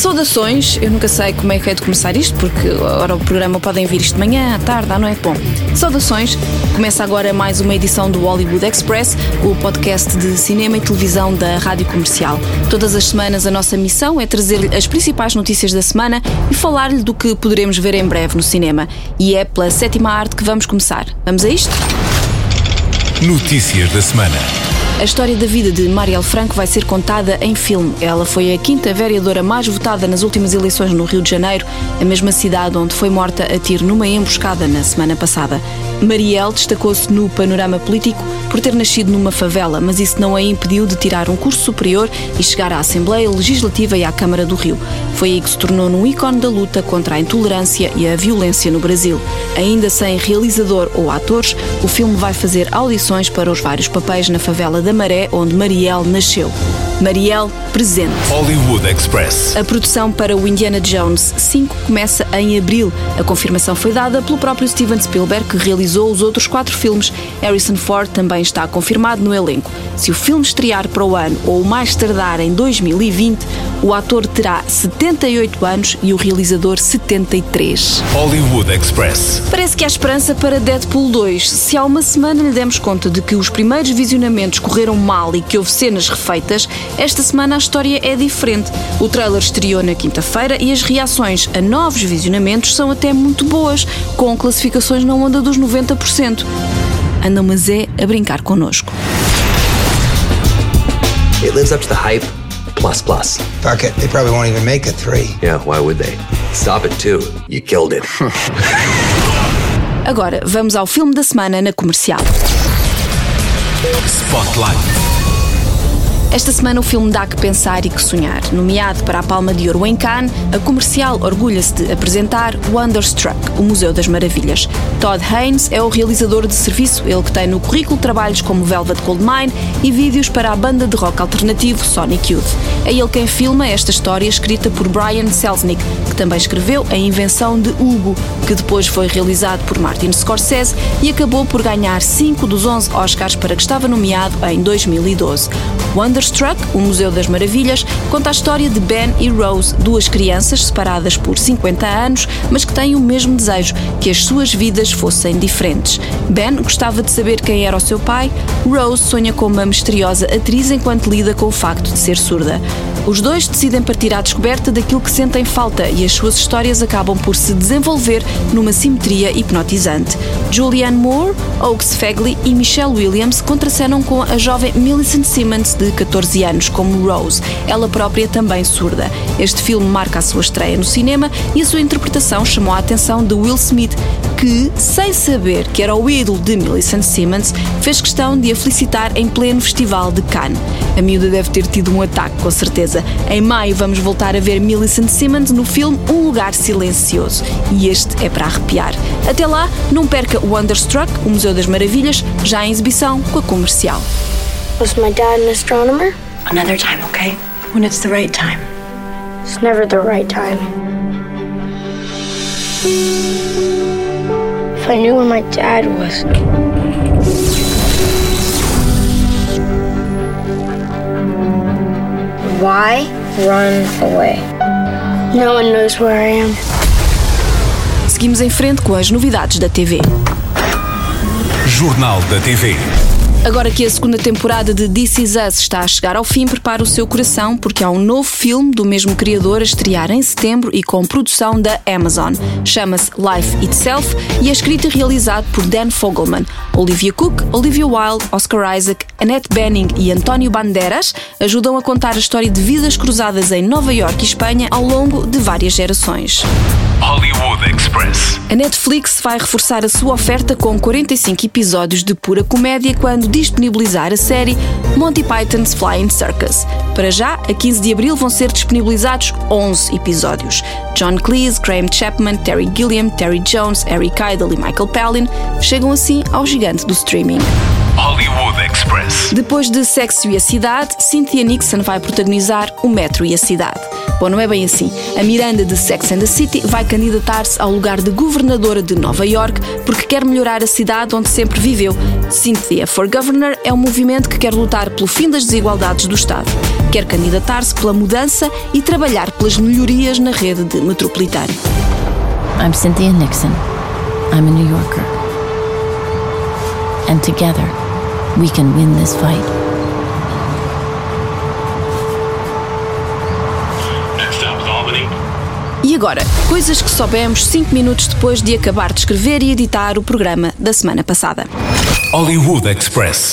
Saudações, eu nunca sei como é que é de começar isto, porque agora o programa podem vir isto de manhã, à tarde, à noite. Bom, saudações, começa agora mais uma edição do Hollywood Express, o podcast de cinema e televisão da Rádio Comercial. Todas as semanas a nossa missão é trazer-lhe as principais notícias da semana e falar-lhe do que poderemos ver em breve no cinema. E é pela sétima arte que vamos começar. Vamos a isto? Notícias da semana. A história da vida de Marielle Franco vai ser contada em filme. Ela foi a quinta vereadora mais votada nas últimas eleições no Rio de Janeiro, a mesma cidade onde foi morta a tiro numa emboscada na semana passada. Marielle destacou-se no panorama político por ter nascido numa favela, mas isso não a impediu de tirar um curso superior e chegar à Assembleia Legislativa e à Câmara do Rio. Foi aí que se tornou num ícone da luta contra a intolerância e a violência no Brasil. Ainda sem realizador ou atores, o filme vai fazer audições para os vários papéis na favela da Maré, onde Marielle nasceu. Marielle presente. Hollywood Express. A produção para o Indiana Jones 5 começa em abril. A confirmação foi dada pelo próprio Steven Spielberg, que realizou os outros quatro filmes. Harrison Ford também está confirmado no elenco. Se o filme estrear para o ano ou mais tardar em 2020, o ator terá 78 anos e o realizador 73. Hollywood Express. Parece que há esperança para Deadpool 2. Se há uma semana lhe demos conta de que os primeiros visionamentos correram mal e que houve cenas refeitas, esta semana a história é diferente. O trailer estreou na quinta-feira e as reações a novos visionamentos são até muito boas, com classificações na onda dos 90%. Andam, mas é a brincar connosco. It lives up to the hype. Plus, plus. Fuck it, they probably won't even make a three. Yeah, why would they? Stop it too. You killed it. Agora, vamos ao filme da semana na comercial. Spotlight. Esta semana o filme dá que pensar e que sonhar. Nomeado para a Palma de Ouro em Cannes, a comercial orgulha-se de apresentar Wonderstruck, o Museu das Maravilhas. Todd Haynes é o realizador de serviço, ele que tem no currículo trabalhos como Velvet Goldmine e vídeos para a banda de rock alternativo Sonic Youth. É ele quem filma esta história escrita por Brian Selznick, que também escreveu A Invenção de Hugo, que depois foi realizado por Martin Scorsese e acabou por ganhar 5 dos 11 Oscars para que estava nomeado em 2012. Wonderstruck, o Museu das Maravilhas, conta a história de Ben e Rose, duas crianças separadas por 50 anos, mas que têm o mesmo desejo, que as suas vidas fossem diferentes. Ben gostava de saber quem era o seu pai, Rose sonha com uma misteriosa atriz enquanto lida com o facto de ser surda. Os dois decidem partir à descoberta daquilo que sentem falta e as suas histórias acabam por se desenvolver numa simetria hipnotizante. Julianne Moore, Oaks Fagley e Michelle Williams contracenam com a jovem Millicent Simmons, de 14 anos, como Rose, ela própria também surda. Este filme marca a sua estreia no cinema e a sua interpretação chamou a atenção de Will Smith, que, sem saber que era o ídolo de Millicent Simmons, fez questão de a felicitar em pleno festival de Cannes. A miúda deve ter tido um ataque, com certeza. Em maio vamos voltar a ver Millicent Simmons no filme Um Lugar Silencioso. E este é para arrepiar. Até lá, não perca o Wonderstruck, o Museu das Maravilhas, já em exibição com a comercial. Was my dad an astronomer? Another time, okay? When it's the right time. It's never the right time. If I knew where my dad was. Why run away? No one knows where I am. Seguimos em frente com as novidades da TV. Jornal da TV. Agora que a segunda temporada de This Is Us está a chegar ao fim, prepare o seu coração porque há um novo filme do mesmo criador a estrear em setembro e com produção da Amazon. Chama-se Life Itself e é escrito e realizado por Dan Fogelman. Olivia Cook, Olivia Wilde, Oscar Isaac, Annette Bening e António Banderas ajudam a contar a história de vidas cruzadas em Nova York e Espanha ao longo de várias gerações. Hollywood Express. A Netflix vai reforçar a sua oferta com 45 episódios de pura comédia quando disponibilizar a série Monty Python's Flying Circus. Para já, a 15 de abril vão ser disponibilizados 11 episódios. John Cleese, Graham Chapman, Terry Gilliam, Terry Jones, Eric Idle e Michael Palin chegam assim ao gigante do streaming. Hollywood Express. Depois de Sexo e a Cidade, Cynthia Nixon vai protagonizar O Metro e a Cidade. Bom, não é bem assim. A Miranda de Sex and the City vai candidatar-se ao lugar de governadora de Nova York porque quer melhorar a cidade onde sempre viveu. Cynthia for Governor é um movimento que quer lutar pelo fim das desigualdades do Estado. Quer candidatar-se pela mudança e trabalhar pelas melhorias na rede de metropolitana. I'm Cynthia Nixon. I'm a New Yorker. And together, we can win this fight. E agora, coisas que soubemos 5 minutos depois de acabar de escrever e editar o programa da semana passada. Hollywood Express.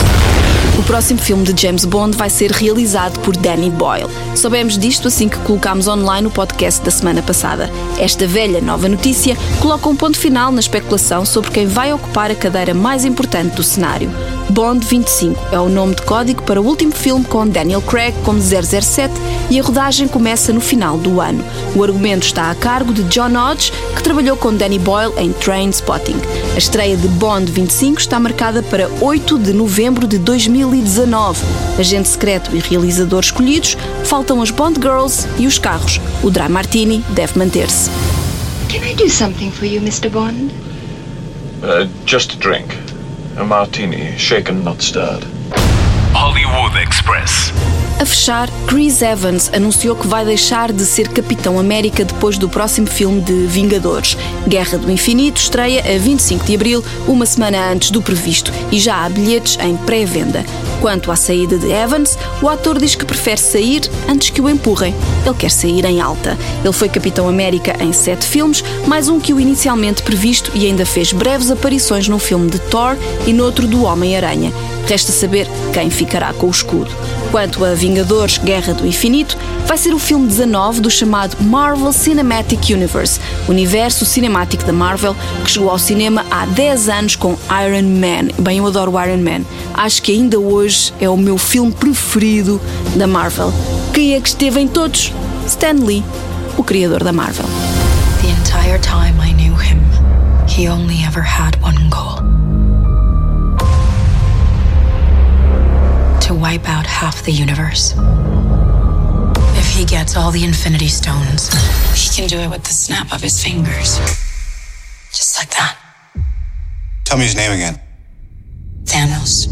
O próximo filme de James Bond vai ser realizado por Danny Boyle. Soubemos disto assim que colocámos online o podcast da semana passada. Esta velha nova notícia coloca um ponto final na especulação sobre quem vai ocupar a cadeira mais importante do cenário. Bond 25 é o nome de código para o último filme com Daniel Craig como 007 e a rodagem começa no final do ano. O argumento está a cargo de John Hodge, que trabalhou com Danny Boyle em Trainspotting. A estreia de Bond 25 está marcada para 8 de novembro de 2019. Agente secreto e realizador escolhidos, faltam as Bond Girls e os carros. O Dry Martini deve manter-se. Can I do something for you, Mr. Bond? Uh, just a drink. A martini, shaken, not stirred. Hollywood Express. A fechar, Chris Evans anunciou que vai deixar de ser Capitão América depois do próximo filme de Vingadores. Guerra do Infinito estreia a 25 de abril, uma semana antes do previsto, e já há bilhetes em pré-venda. Quanto à saída de Evans, o ator diz que prefere sair antes que o empurrem. Ele quer sair em alta. Ele foi Capitão América em sete filmes, mais um que o inicialmente previsto e ainda fez breves aparições num filme de Thor e noutro do Homem-Aranha. Resta saber quem ficará com o escudo. Quanto a Vingadores Guerra do Infinito, vai ser o filme 19 do chamado Marvel Cinematic Universe, universo cinemático da Marvel, que chegou ao cinema há 10 anos com Iron Man. Bem, eu adoro Iron Man. Acho que ainda hoje é o meu filme preferido da Marvel. Quem é que esteve em todos? Stan Lee, o criador da Marvel. The entire time I knew him, he only ever had one goal to wipe out half the universe. If he gets all the Infinity Stones, he can do it with the snap of his fingers. Just like that. Tell me his name again. Thanos.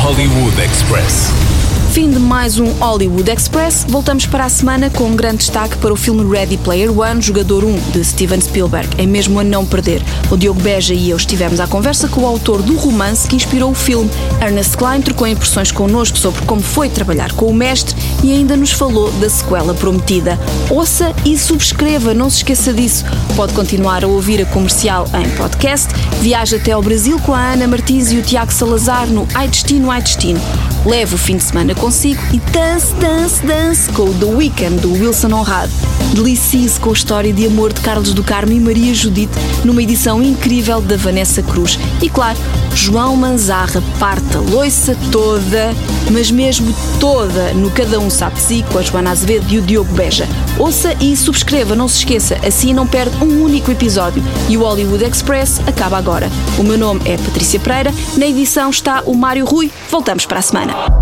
Hollywood Express. Fim de mais um Hollywood Express. Voltamos para a semana com um grande destaque para o filme Ready Player One, Jogador 1, de Steven Spielberg. É mesmo a não perder. O Diogo Beja e eu estivemos à conversa com o autor do romance que inspirou o filme. Ernest Klein trocou impressões connosco sobre como foi trabalhar com o mestre e ainda nos falou da sequela prometida. Ouça e subscreva, não se esqueça disso. Pode continuar a ouvir a comercial em podcast. Viaja até ao Brasil com a Ana Martins e o Tiago Salazar no Ai Destino, Ai Destino. Leve o fim de semana consigo e dance, dance, dance com o The Weekend do Wilson Honrado. Delicie-se com a história de amor de Carlos do Carmo e Maria Judite numa edição incrível da Vanessa Cruz. E claro, João Manzarra parte a loiça toda, mas mesmo toda, no Cada Um Sabe Si, com a Joana Azevedo e o Diogo Beja. Ouça e subscreva, não se esqueça, assim não perde um único episódio. E o Hollywood Express acaba agora. O meu nome é Patrícia Pereira, na edição está o Mário Rui. Voltamos para a semana.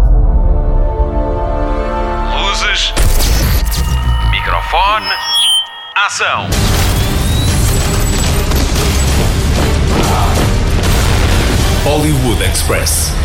Luzes. Microfone. Ação. Hollywood Express.